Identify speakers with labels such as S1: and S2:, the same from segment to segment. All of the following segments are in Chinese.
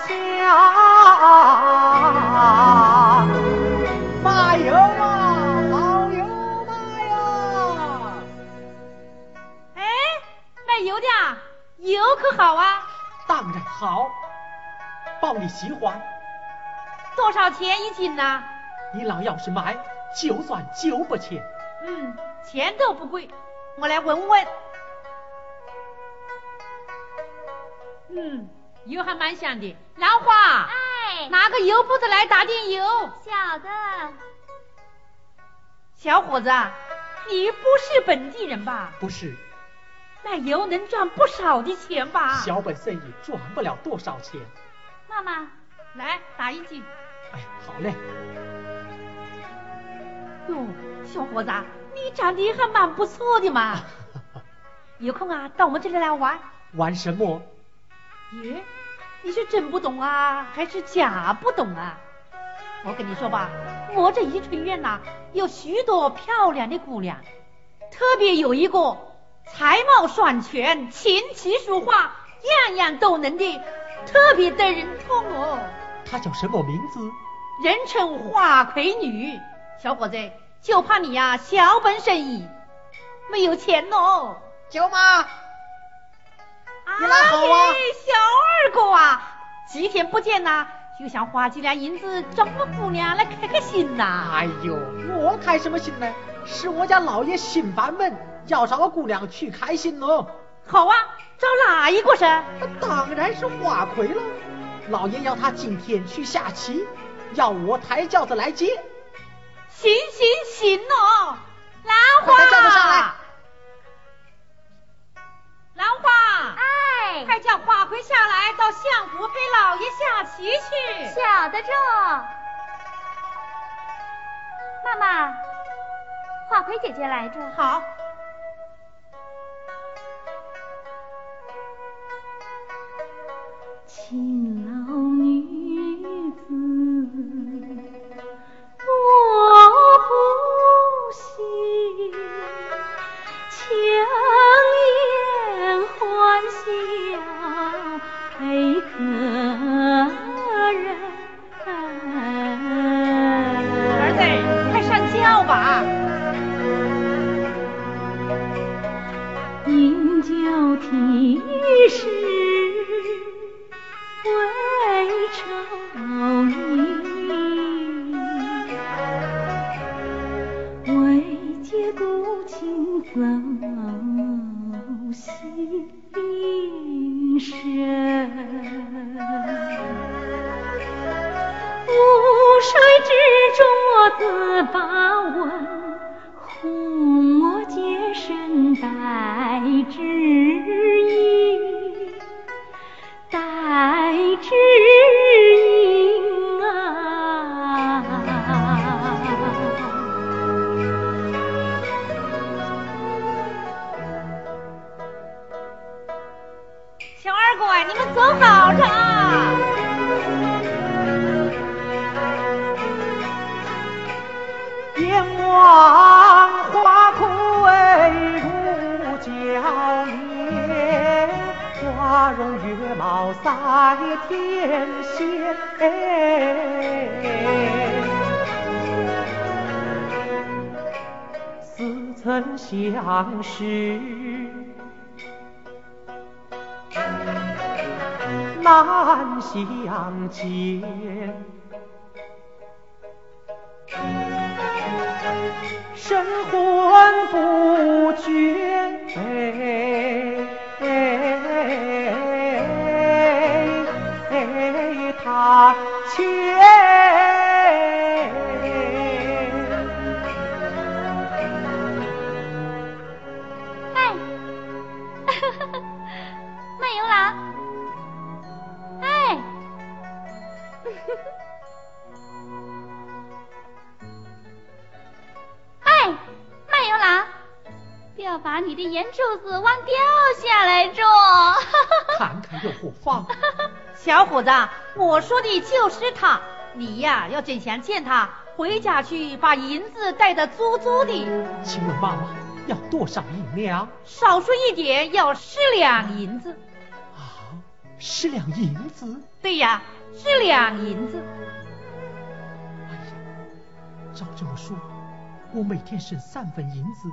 S1: 儿香。
S2: 马油啊，好油马呀！
S3: 哎，卖油的啊，油可好啊？
S2: 当然好，包你喜欢。
S3: 多少钱一斤呢？
S2: 你老要是买，就算九百钱。
S3: 嗯，钱都不贵，我来问问。嗯，油还蛮香的。兰花，
S4: 哎，
S3: 拿个油布子来打点油。
S4: 小的，
S3: 小伙子啊，你不是本地人吧？
S2: 不是，
S3: 卖油能赚不少的钱吧？
S2: 小本生意赚不了多少钱。
S4: 妈妈，
S3: 来打一斤。
S2: 哎，好嘞。
S3: 哟，小伙子啊，你长得还蛮不错的嘛。有空啊，到我们这里来玩。
S2: 玩什么？
S3: 耶，你是真不懂啊，还是假不懂啊？我跟你说吧，我这宜春院呐、有许多漂亮的姑娘，特别有一个才貌双全、琴棋书画样样都能的，特别得人宠哦。
S2: 她叫什么名字？
S3: 人称花魁女，小伙子，就怕你呀、小本生意，没有钱哦。
S2: 舅妈，你来好啊
S3: 哎小二哥啊，几天不见呐、就想花几两银子找个姑娘来开开心呐、
S2: 哎呦，我开什么心呢？是我家老爷新搬门，要找个姑娘去开心哦。
S3: 好啊，找哪一个噻？
S2: 当然是花魁了。老爷要他今天去下棋，要我抬轿子来接。
S3: 行行行哦，兰花，
S2: 抬轿子上来。
S3: 兰花，
S4: 哎，
S3: 快叫花魁下来到相府陪老爷下棋去。
S4: 晓得着。妈妈，花魁姐姐来着。
S3: 好，
S4: 勤劳
S1: 在天仙。似曾相识，难相见。神魂不觉他前。
S4: 哎，卖油郎，哎，
S5: 哎，卖油郎，不要把你的眼珠子往掉下来着。
S1: 看看又何妨？
S3: 小伙子，我说的就是他，你呀要真想见他，回家去把银子带得足足的。
S1: 请问妈妈要多少银两？
S3: 少说一点要十两银子。
S1: 啊，十两银子？
S3: 对呀，十两银子。
S1: 哎呀，照这么说，我每天省三分银子，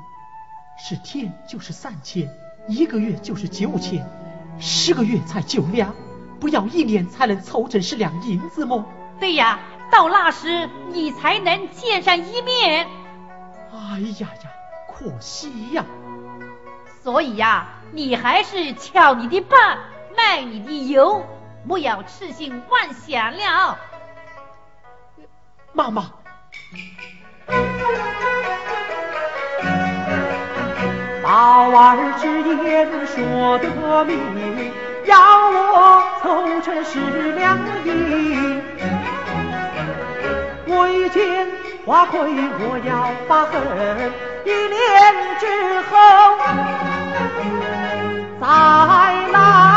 S1: 十天就是三千，一个月就是九千，十个月才九两。不要一年才能凑成十两银子么？
S3: 对呀，到那时你才能见上一面。
S1: 哎呀呀，可惜呀！
S3: 所以呀，你还是敲你的办，卖你的油，莫要痴心妄想了。
S1: 妈妈，
S4: 宝儿之言说得明。要我凑成十两银，为见花魁，我要把恨一年之后再来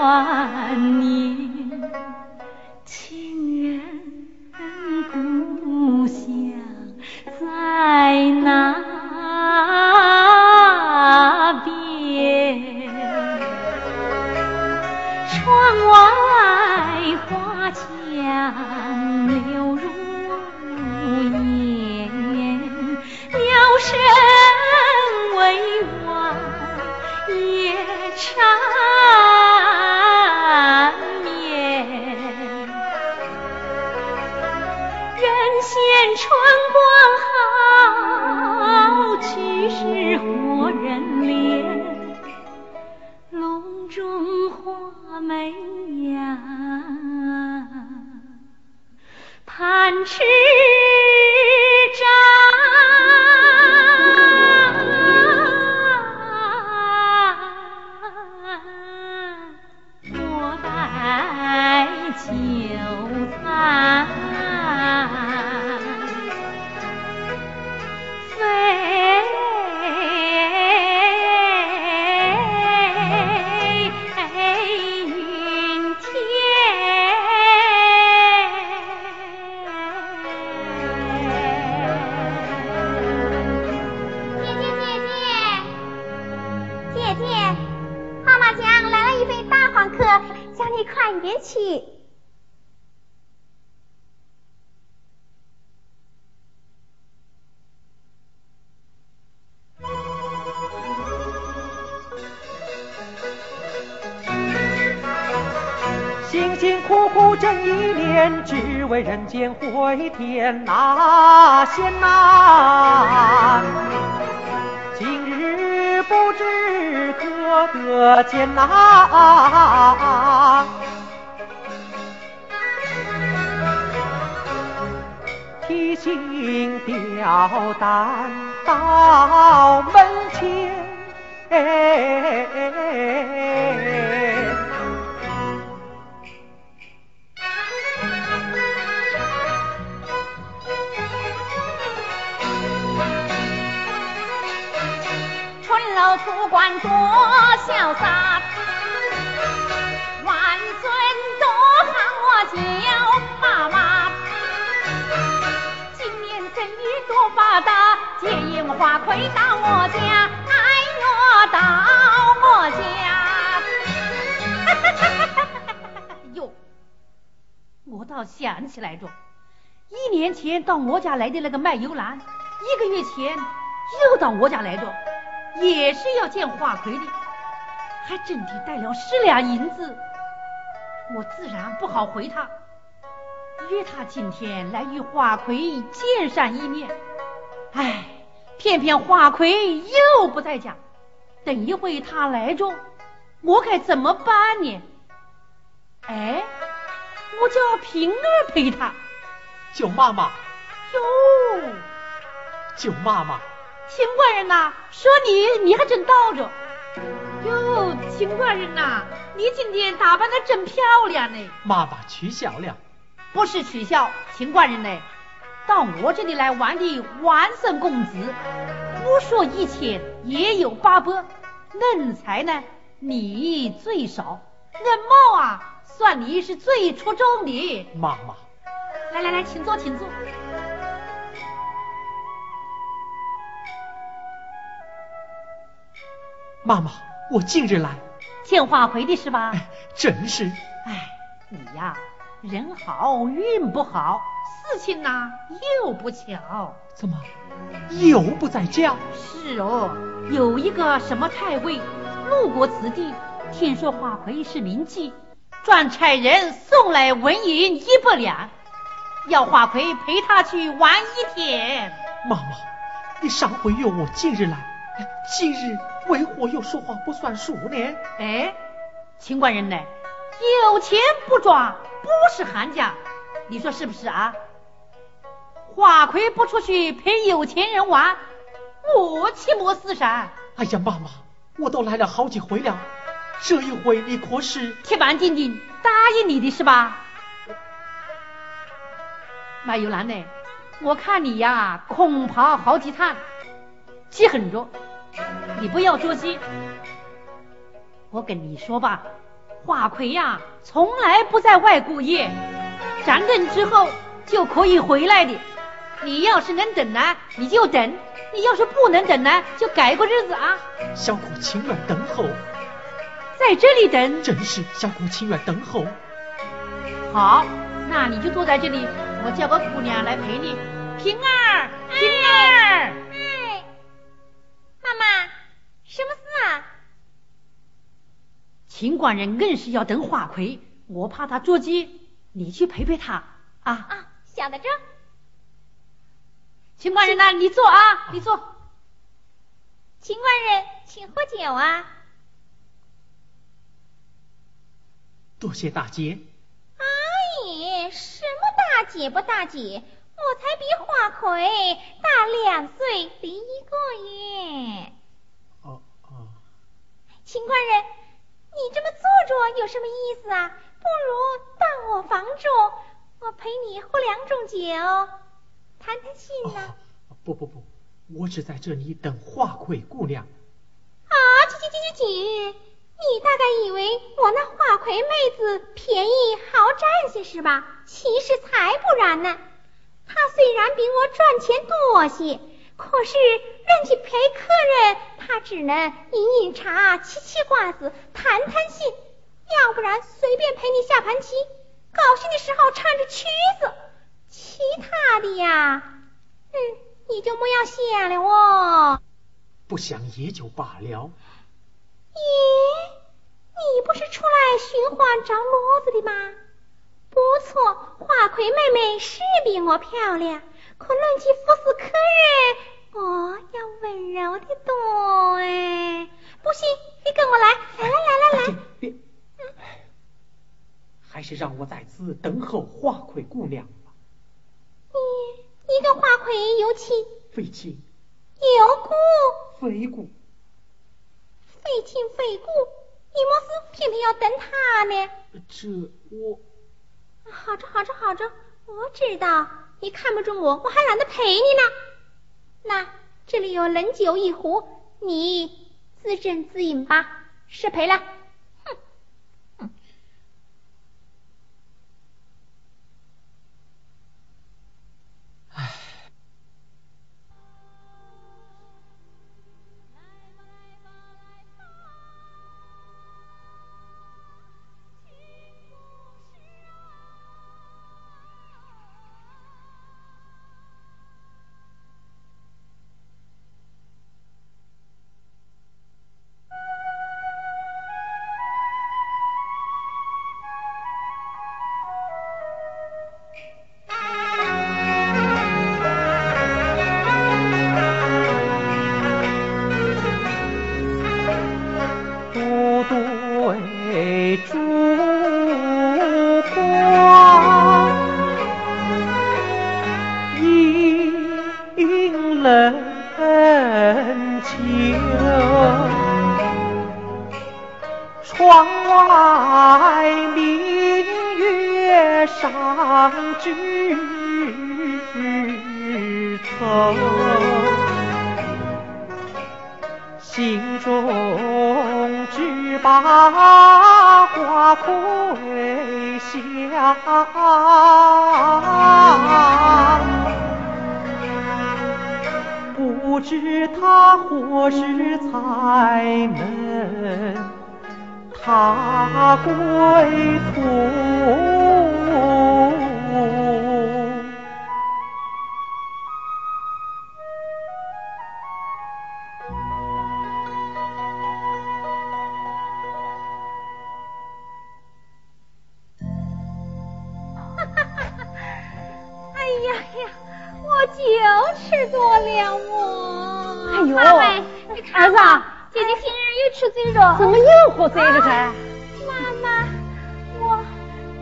S4: 人间回天哪，险难！今日不知可得见哪？提心吊胆到门前。
S5: 不管多潇洒万岁多喊我叫妈妈今年生意多发达
S3: 接银花魁到我家来到我家哟我倒想起来着一年前到我家来的那个卖油郎一个月前又到我家来着。也是要见花魁的，还真的带了十两银子。我自然不好回他，约他今天来与花魁见上一面。唉，偏偏花魁又不在家，等一会他来着，我该怎么办呢？哎，我叫平儿陪他。
S2: 舅妈妈。
S3: 哟。
S2: 舅妈妈。
S3: 秦官人呐，说你你还真到着。哟，秦官人呐，你今天打扮的真漂亮呢。
S2: 妈妈取笑了。
S3: 不是取笑，秦官人呢，到我这里来玩的万生公子，不说一千也有八百。嫩才呢，你最少；人貌啊，算你是最出众的。
S2: 妈妈，
S3: 来来来，请坐，请坐。
S2: 妈妈。我近日来
S3: 见花魁的是吧？
S2: 真是。
S3: 哎，你呀，人好运不好，事情呐又不巧。
S2: 怎么又不在家？
S3: 是哦，有一个什么太尉路过此地，听说花魁是名妓，专差人送来纹银一百两，要花魁陪他去玩一天。
S2: 妈妈，你上回约我近日来，今日。为何又说话不算数呢？
S3: 哎，秦官人呢？有钱不抓不是寒家，你说是不是啊？花魁不出去陪有钱人玩，我岂莫死噻？
S2: 哎呀，妈妈，我都来了好几回了，这一回你可是
S3: 铁板钉钉答应你的是吧？马有兰呢？我看你呀，恐怕好几趟，记恨着。你不要着急，我跟你说吧，花魁呀，从来不在外过夜，咱等之后就可以回来的。你要是能等呢，你就等；你要是不能等呢，就改过日子啊。
S2: 小姑情愿等候，
S3: 在这里等。
S2: 真是，小姑情愿等候。
S3: 好，那你就坐在这里，我叫个姑娘来陪你。平儿，平儿。
S5: 哎妈妈，什么事啊？
S3: 秦官人硬是要等花魁，我怕他着急，你去陪陪他啊。
S5: 啊，想得着。
S3: 秦官人呐，你坐啊，你坐。
S5: 秦官人，请喝酒啊。
S3: 多
S2: 谢大姐。
S5: 阿姨，什么大姐不大姐？我才比花魁大两岁零一个月。秦官人，你这么坐着有什么意思啊？不如到我房中，我陪你喝两种酒，谈谈心呢。
S2: 不不不，我只在这里等花魁姑娘。
S5: 啊，去去去去去！你大概以为我那花魁妹子便宜好占些是吧？其实才不然呢。她虽然比我赚钱多些，可是人家陪客人，他只能饮饮茶、吃吃瓜子、谈谈心，要不然随便陪你下盘棋，高兴的时候唱着曲子，其他的呀，嗯，你就莫要想了哦。
S2: 不想也就罢了。
S5: 咦，你不是出来寻欢找乐子的吗？不错，花魁妹妹是比我漂亮，可论起服侍客人，我要温柔的多哎。不行，你跟我来，来来来来来。
S2: 别，还是让我在此等候花魁姑娘吧。
S5: 你，你跟花魁有亲？
S2: 非亲。
S5: 有故？
S2: 非故。
S5: 非亲非故，你莫是偏偏要等他呢？
S2: 这我。
S5: 好着好着好着，我知道你看不中我，我还懒得陪你呢。那这里有冷酒一壶，你自斟自饮吧，失陪了。
S2: 怎么又喝醉了噻？
S5: 妈妈，我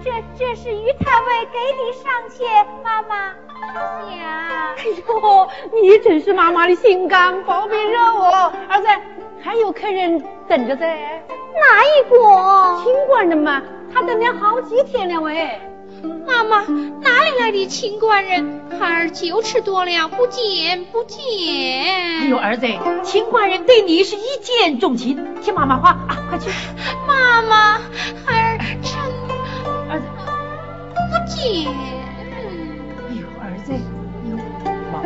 S5: 这这是于太尉给你上钱，妈妈，谢谢啊。哎
S2: 呦，你真是妈妈的心肝宝贝肉哦！儿子，还有客人等着在。
S5: 哪一个？
S2: 清官的嘛，他等了好几天了喂。
S5: 妈妈，哪里来的清官人？孩儿酒吃多了，不见不见。
S2: 哎呦，儿子，清官人对你是一见钟情，听妈妈话啊，快去。
S5: 妈妈，孩儿真儿子不见。
S2: 哎呦，儿子，哎呦，
S6: 妈，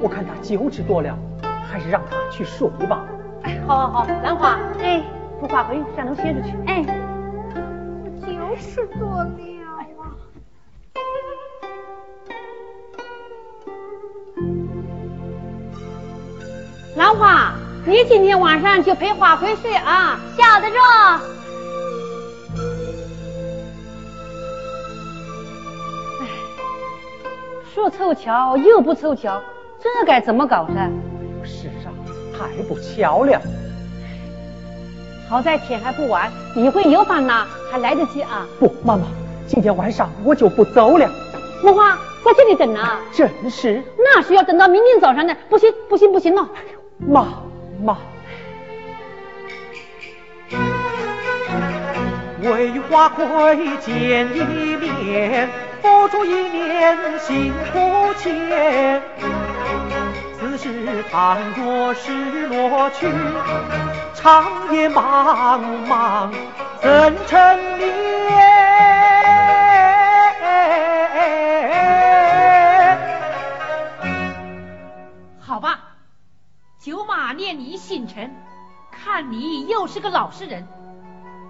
S6: 我看他酒吃多了，还是让他去睡吧。
S2: 哎，好好好，兰花，哎，不花回上楼歇着去。
S5: 哎，我酒吃多了。
S2: 兰花，你今天晚上就陪花魁睡啊，
S5: 晓得着。
S2: 哎，说凑巧又不凑巧，这该怎么搞呢？
S6: 是啊，太不巧了。
S2: 好在天还不晚，一会有饭呢还来得及啊。
S6: 不，妈妈，今天晚上我就不走了。
S2: 木花在这里等啊。
S6: 真是。
S2: 那是要等到明天早上的，不行，不行，不行了。
S6: 妈妈，
S1: 为花魁见一面，付出一年辛苦钱。此时倘若是落去，长夜茫茫怎成眠？
S2: 九马念你心诚，看你又是个老实人。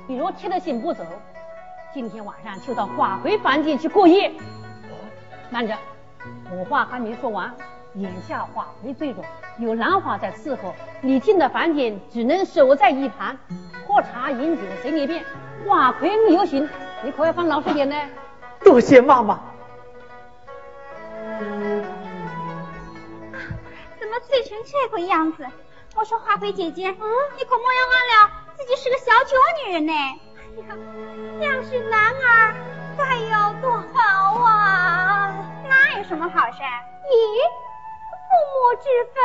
S2: 你若铁了心不走，今天晚上就到花魁房间去过夜。慢着，我话还没说完。眼下花魁醉着，有兰花在伺候，你进的房间只能守在一旁，喝茶饮酒随你便。花魁没有心，你可要放老实点呢。
S6: 多谢妈妈。
S5: 醉成这个样子，我说花魁姐姐，嗯，你可莫要忘了自己是个小酒女人呢。哎呀，要是男儿该有多好啊！
S7: 那有什么好事？
S5: 咦，父母之分，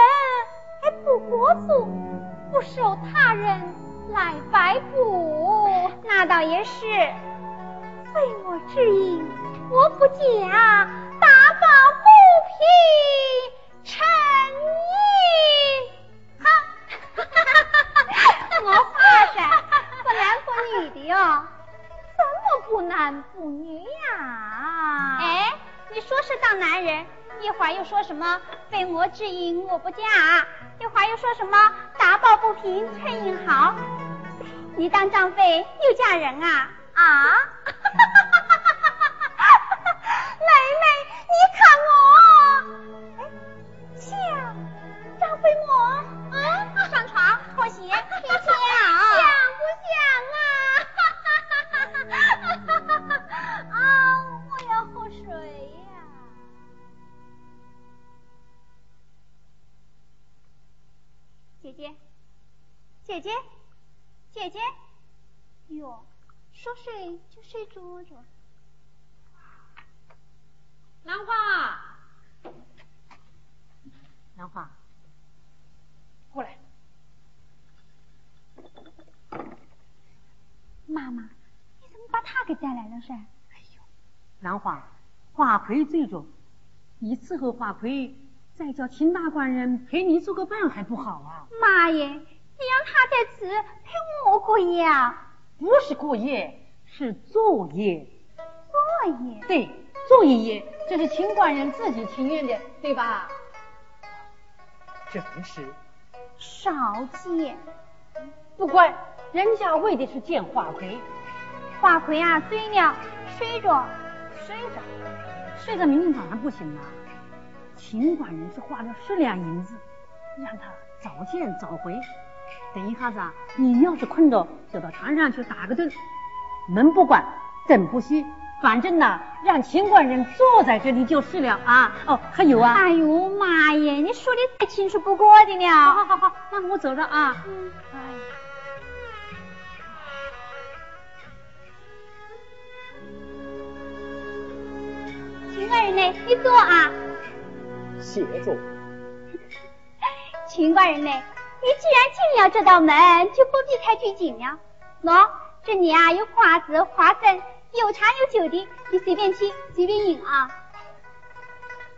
S5: 还不国足，不受他人来摆布。
S7: 那倒也是，
S5: 非我之意，我不嫁，打抱不平。陈毅，
S7: 哈，我发誓不男不女的哟，
S5: 怎么不男不女呀？
S7: 哎，你说是当男人，一会儿又说什么非我之意我不嫁，一会儿又说什么打抱不平陈英好，你当张飞又嫁人啊？
S5: 啊？
S7: 就睡着着。兰花，
S5: 兰花，过来。妈妈，你
S2: 怎么把他
S7: 给带来了，是？
S2: 哎呦，兰花，花魁最着，你伺候花魁，再叫秦大官人陪你做个伴，还不好啊？
S7: 妈耶，你让他在此陪我过夜啊？
S2: 不是过夜。是作业。
S7: 作业？
S2: 对，作业业，这是秦官人自己情愿的，对吧？
S1: 正是。
S7: 少见。
S2: 不管，人家为的是见花魁。
S7: 花魁啊，醉了，睡着，
S2: 睡着，睡着，明天早上不行吗？秦官人是花了十两银子，让他早见早回。等一下子啊，你要是困着，就到床上去打个盹，门不关，灯不虚，反正呢，让秦官人坐在这里就是了啊。哦，还有啊。
S7: 哎呦妈耶，你说的太清楚不过的了。
S2: 好好好，那我走了啊。
S7: 嗯。哎。秦官人呢？你坐啊。
S1: 谢坐。
S7: 秦官人呢？你既然进了这道门，就不必开拘谨了。喏，这里啊有瓜子、花生，有茶有酒的，你随便吃，随便饮啊。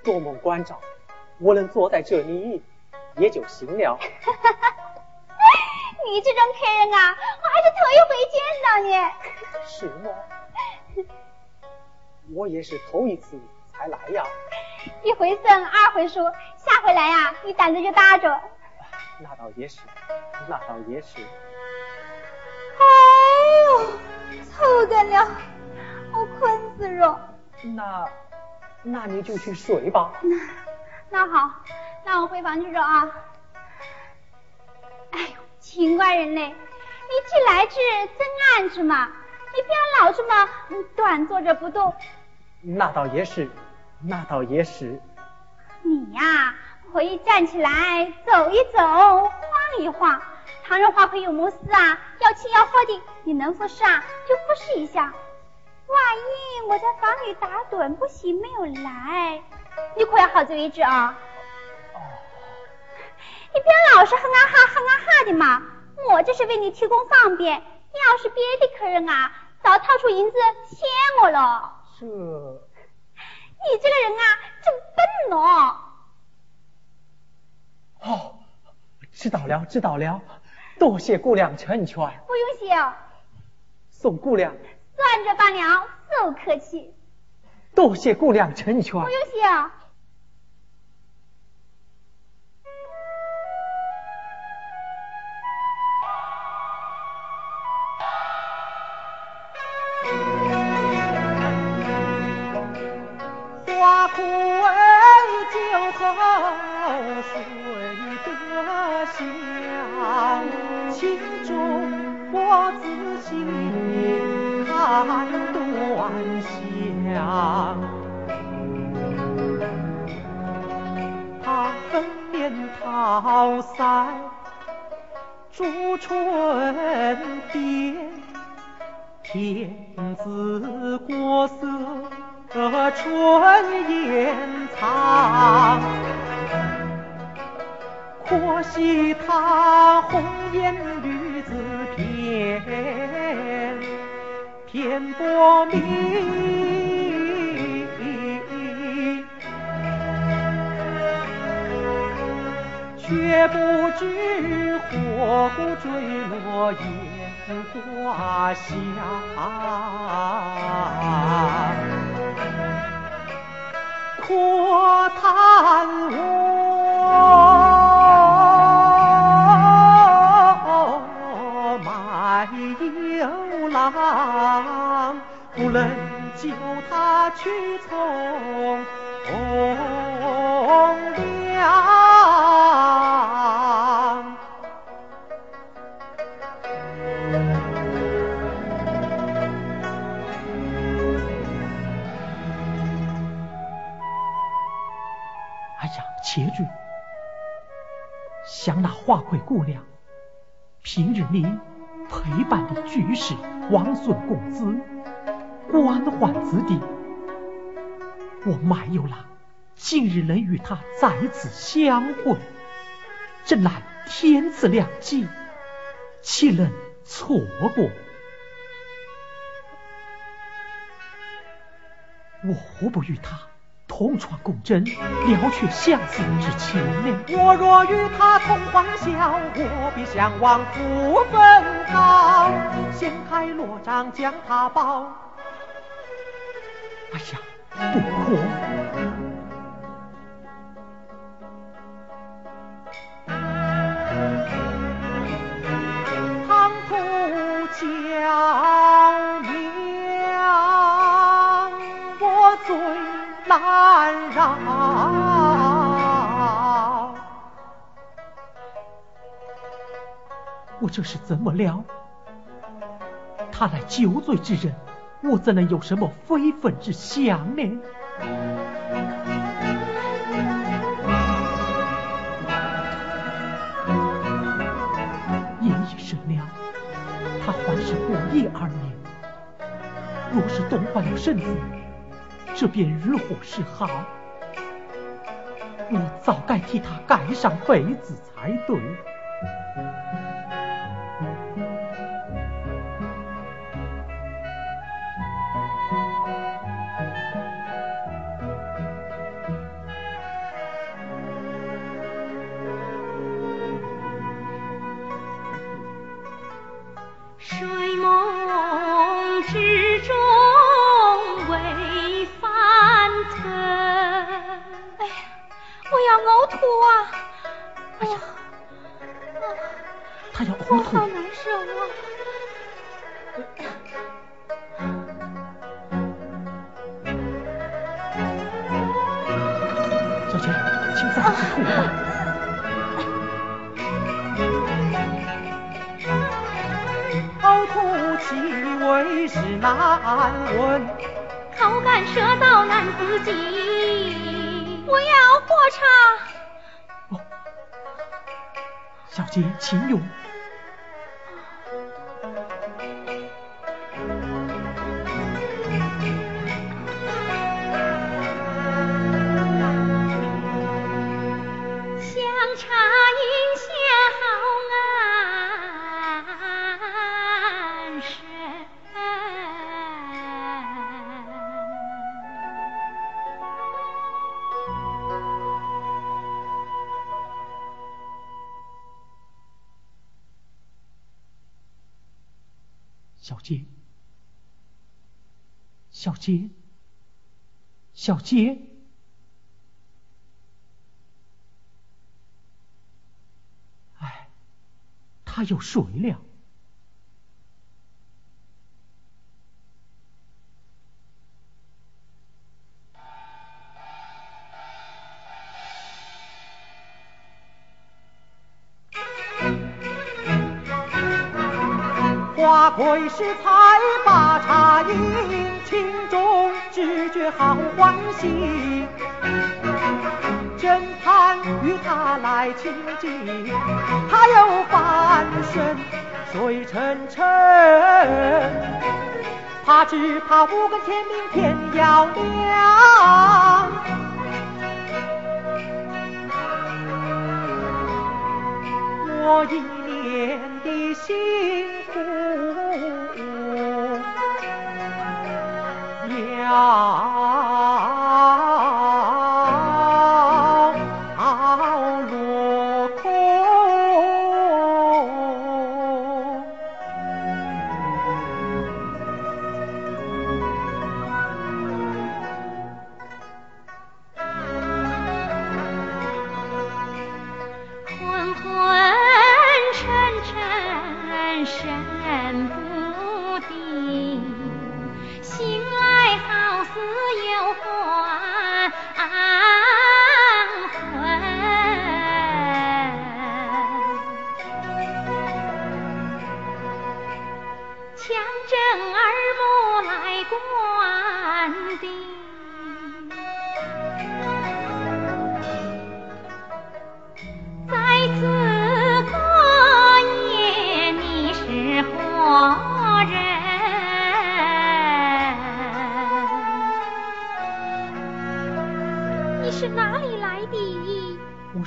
S1: 多蒙关照，我能坐在这里也就行了。
S7: 你这种客人啊，我还是头一回见到
S1: 你。是吗？我也是头一次才来呀。
S7: 一回生二回熟，下回来呀，你胆子就大着。
S1: 那倒也是，那倒也是。
S7: 臭干了，我困死了。
S1: 那，那你就去睡吧。
S7: 那，那好，那我回房去了啊。哎呦，秦官人呢？你既来之，真安之嘛？你不要老这么短坐着不动。
S1: 那倒也是，那倒也是。
S7: 你呀。可以站起来走一走，晃一晃。倘若花魁有么事啊，要吃要喝的，你能服侍啊，就服侍一下。万一我在房里打盹不行，没有来，你可要好自为之啊。
S1: 哦。
S7: 你不要老是哼啊哈哼啊哈的嘛，我这是为你提供方便。要是别的客人啊，早掏出银子谢我了。
S1: 这。
S7: 你这个人啊，真笨哦。
S1: 哦，知道了，知道了，多谢姑娘成全。
S7: 不用谢。
S1: 宋姑娘。
S7: 算着罢了，不客气。
S1: 多谢姑娘成全。
S7: 不用谢。
S1: 花心中我仔细看端详。他粉面桃腮，朱唇边，天姿国色春颜藏。可惜他红颜女子偏偏薄命，却不知火骨坠落烟花下，可叹我。救他去从良。
S8: 哎呀，且住！想那花魁姑娘，平日里陪伴的居士。王孙公子，官宦子弟，我麦有郎今日能与他再次相会，真乃天赐良机，岂能错过？
S4: 我何不与他同床共枕，了却相思之情呢？
S1: 我若与他同欢笑，我必向王父分告，掀开罗帐将他抱。
S4: 哎呀，不可！
S1: 小娘，我最难饶。
S4: 我这是怎么了？他乃酒醉之人，我怎能有什么非分之想呢？二年，若是冻坏了身子，这便日祸是好。我早该替他盖上被子才对。杰，小杰，哎，他又睡了。
S1: 会是才把茶饮，好欢喜。真盼与他来亲近，他又翻身睡沉沉。怕只怕五更天明天要亮，我一年的辛苦。要。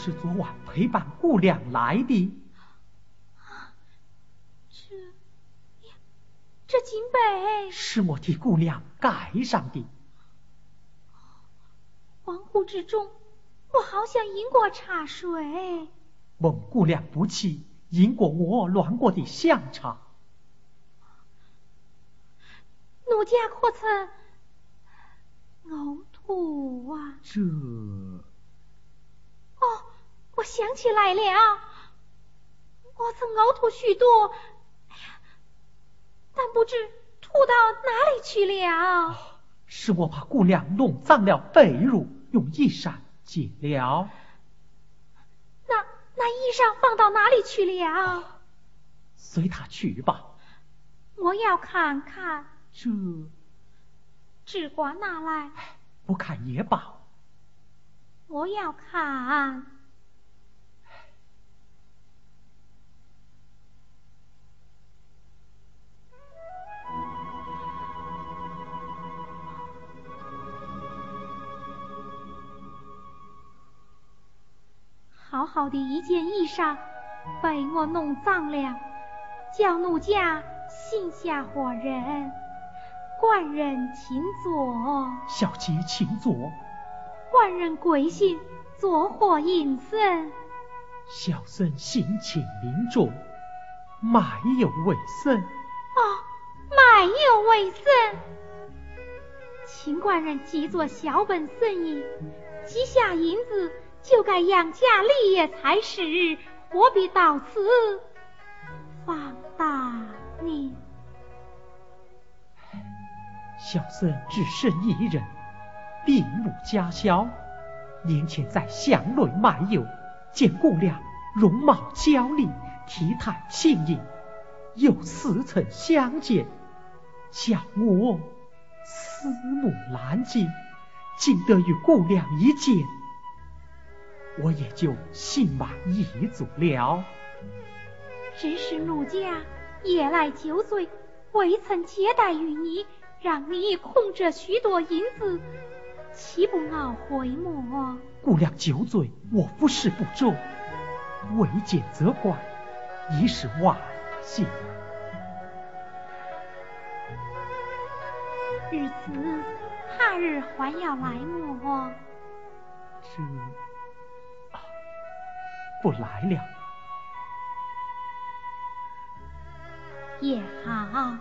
S4: 是昨晚陪伴姑娘来的。
S5: 这这锦被
S4: 是我替姑娘盖上的。
S5: 不知中，我好像饮过茶水。
S1: 蒙姑娘不弃，饮过我乱过的香茶。
S5: 奴家可曾呕吐啊？
S1: 这……
S5: 哦，我想起来了，我曾呕吐许多，哎呀，但不知吐到哪里去了。
S1: 是我把姑娘弄脏了被褥，用衣裳解了。
S5: 那那衣裳放到哪里去了？
S1: 随他去吧。
S5: 我要看看。
S1: 这
S5: 只管拿来。
S1: 不看也罢。
S5: 我要看。好好的一件衣裳，被我弄脏了，叫奴家心下火人。官人请坐。
S1: 小姐请坐。
S5: 官人贵姓？作何营生？
S1: 小僧性情名重，卖油为生。
S5: 哦，卖油为生。请官人即做小本生意，积下银子。就该养家立业才是，何必到此放大呢？
S1: 小僧只身一人，并无家小。年前在巷内卖油，见姑娘容貌娇丽，体态轻盈，又似曾相见，叫我思慕难尽，竟得与姑娘一见。我也就心满意足了。
S5: 只是奴家夜来酒醉，未曾接待于你，让你空着许多银子，岂不懊悔么？
S1: 姑娘酒醉，我服侍不周，未见责怪，已是万幸。
S5: 日子他日还要来么？
S1: 这。不来了，
S5: 也好，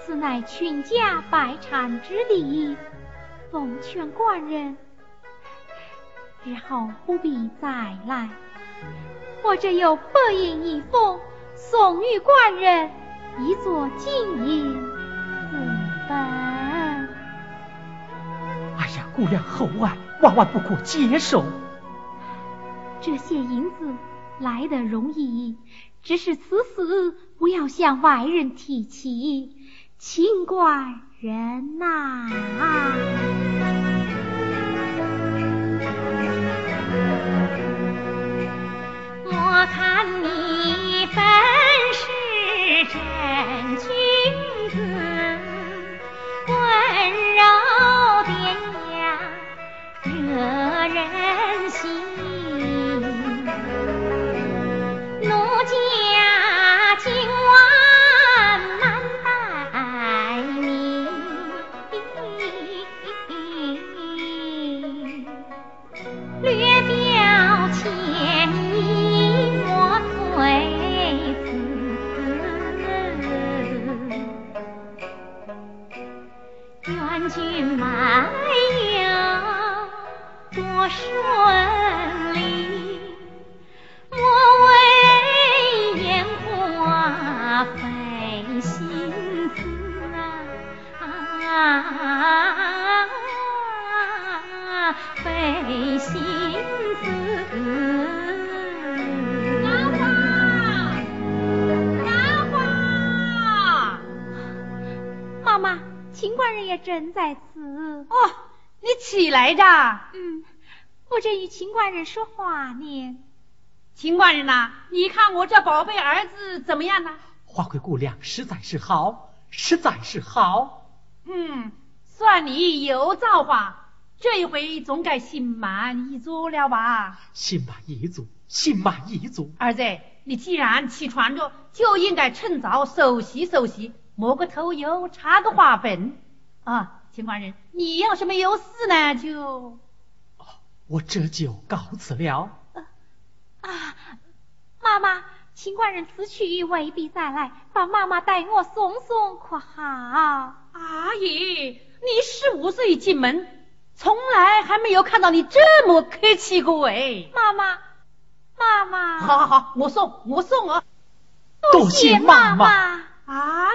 S5: 此乃群家百产之地，奉劝官人日后不必再来。我这有白银一封，送与官人，一作金银资本。
S1: 哎呀，姑娘厚爱，万万不可接受。
S5: 这些银子来得容易，只是此事不要向外人提起，请官人呐。
S4: 我看你本是真君子，温柔典雅，惹人心。
S5: 正在此
S3: 哦，你起来着？
S5: 嗯，我正与秦官人说话呢。
S3: 秦官人呐，你看我这宝贝儿子怎么样呢？
S1: 花魁姑娘实在是好，实在是好。
S3: 嗯，算你有造化，这一回总该心满意足了吧？
S1: 心满意足，心满意足。
S3: 儿子，你既然起床着，就应该趁早熟悉熟悉，摸个头油，插个花粉。啊，秦官人，你要是没有事呢，就
S2: 我这就告辞了。
S5: 啊，妈妈，秦官人此去未必再来，把妈妈带我送送，可好？
S3: 阿姨，你十五岁进门，从来还没有看到你这么客气过哎。
S5: 妈妈，妈妈，
S3: 好好好，我送我送啊。
S2: 多谢妈妈。
S3: 啊。